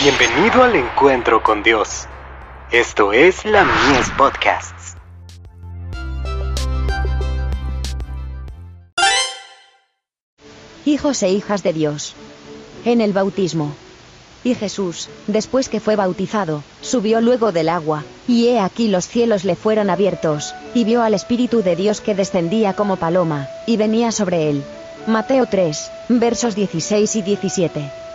Bienvenido al encuentro con Dios. Esto es la Mies Podcasts. Hijos e hijas de Dios. En el bautismo. Y Jesús, después que fue bautizado, subió luego del agua, y he aquí los cielos le fueron abiertos, y vio al Espíritu de Dios que descendía como paloma, y venía sobre él. Mateo 3, versos 16 y 17.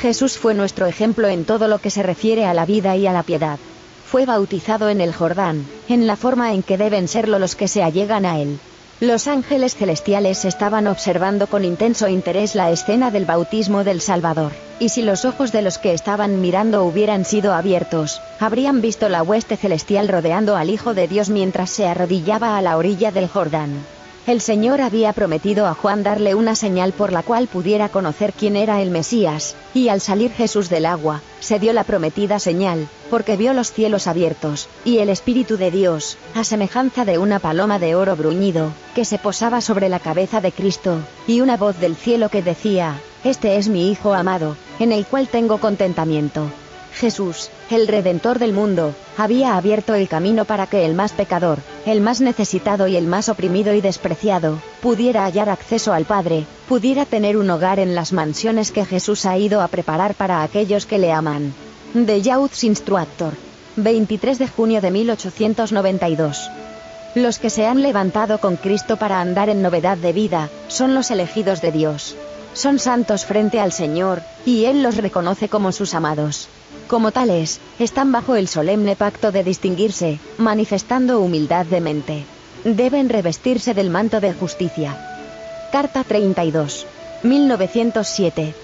Jesús fue nuestro ejemplo en todo lo que se refiere a la vida y a la piedad. Fue bautizado en el Jordán, en la forma en que deben serlo los que se allegan a él. Los ángeles celestiales estaban observando con intenso interés la escena del bautismo del Salvador, y si los ojos de los que estaban mirando hubieran sido abiertos, habrían visto la hueste celestial rodeando al Hijo de Dios mientras se arrodillaba a la orilla del Jordán. El Señor había prometido a Juan darle una señal por la cual pudiera conocer quién era el Mesías, y al salir Jesús del agua, se dio la prometida señal, porque vio los cielos abiertos, y el Espíritu de Dios, a semejanza de una paloma de oro bruñido, que se posaba sobre la cabeza de Cristo, y una voz del cielo que decía, Este es mi Hijo amado, en el cual tengo contentamiento. Jesús, el Redentor del mundo, había abierto el camino para que el más pecador, el más necesitado y el más oprimido y despreciado, pudiera hallar acceso al Padre, pudiera tener un hogar en las mansiones que Jesús ha ido a preparar para aquellos que le aman. De Youth's Instructor. 23 de junio de 1892. Los que se han levantado con Cristo para andar en novedad de vida, son los elegidos de Dios. Son santos frente al Señor, y Él los reconoce como sus amados. Como tales, están bajo el solemne pacto de distinguirse, manifestando humildad de mente. Deben revestirse del manto de justicia. Carta 32. 1907.